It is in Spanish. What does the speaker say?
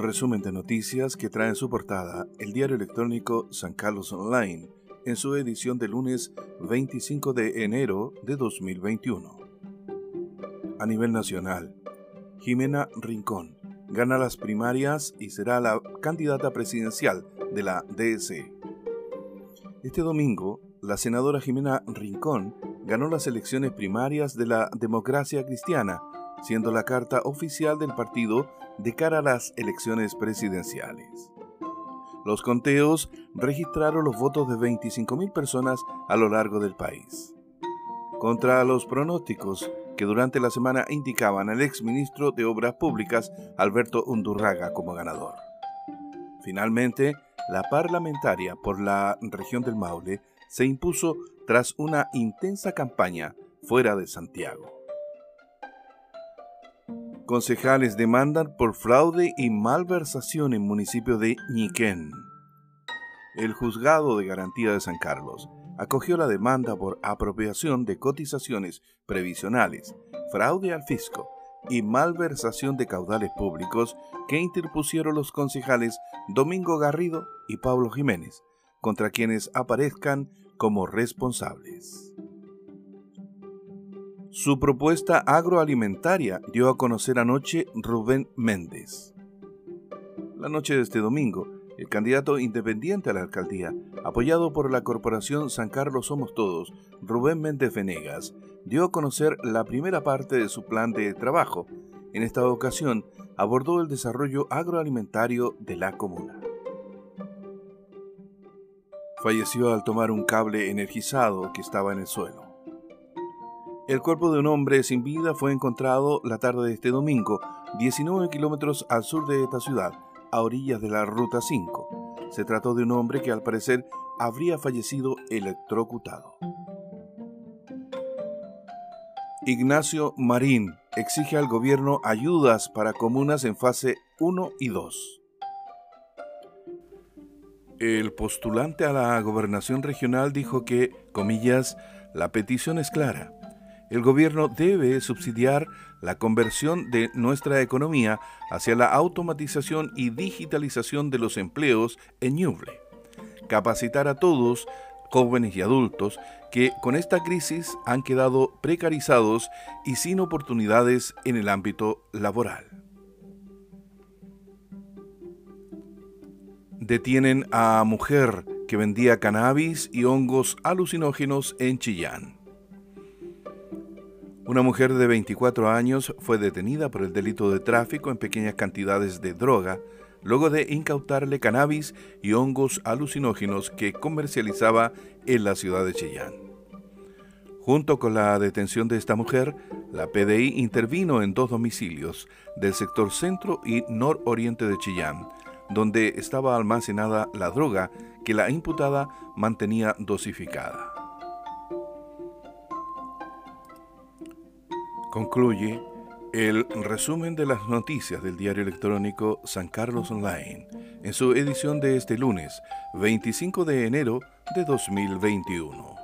Resumen de noticias que trae en su portada el diario electrónico San Carlos Online en su edición de lunes 25 de enero de 2021. A nivel nacional, Jimena Rincón gana las primarias y será la candidata presidencial de la DS. Este domingo, la senadora Jimena Rincón ganó las elecciones primarias de la democracia cristiana, siendo la carta oficial del partido de cara a las elecciones presidenciales. Los conteos registraron los votos de 25.000 personas a lo largo del país. Contra los pronósticos que durante la semana indicaban al exministro de Obras Públicas, Alberto Undurraga, como ganador. Finalmente, la parlamentaria por la región del Maule se impuso tras una intensa campaña fuera de Santiago. Concejales demandan por fraude y malversación en municipio de Ñiquén. El juzgado de garantía de San Carlos acogió la demanda por apropiación de cotizaciones previsionales, fraude al fisco y malversación de caudales públicos que interpusieron los concejales Domingo Garrido y Pablo Jiménez, contra quienes aparezcan como responsables. Su propuesta agroalimentaria dio a conocer anoche Rubén Méndez. La noche de este domingo, el candidato independiente a la alcaldía, apoyado por la corporación San Carlos Somos Todos, Rubén Méndez Venegas, dio a conocer la primera parte de su plan de trabajo. En esta ocasión, abordó el desarrollo agroalimentario de la comuna. Falleció al tomar un cable energizado que estaba en el suelo. El cuerpo de un hombre sin vida fue encontrado la tarde de este domingo, 19 kilómetros al sur de esta ciudad, a orillas de la Ruta 5. Se trató de un hombre que al parecer habría fallecido electrocutado. Ignacio Marín exige al gobierno ayudas para comunas en fase 1 y 2. El postulante a la gobernación regional dijo que, comillas, la petición es clara el gobierno debe subsidiar la conversión de nuestra economía hacia la automatización y digitalización de los empleos en Ñuble. Capacitar a todos, jóvenes y adultos, que con esta crisis han quedado precarizados y sin oportunidades en el ámbito laboral. Detienen a mujer que vendía cannabis y hongos alucinógenos en Chillán. Una mujer de 24 años fue detenida por el delito de tráfico en pequeñas cantidades de droga, luego de incautarle cannabis y hongos alucinógenos que comercializaba en la ciudad de Chillán. Junto con la detención de esta mujer, la PDI intervino en dos domicilios del sector centro y nororiente de Chillán, donde estaba almacenada la droga que la imputada mantenía dosificada. Concluye el resumen de las noticias del diario electrónico San Carlos Online en su edición de este lunes 25 de enero de 2021.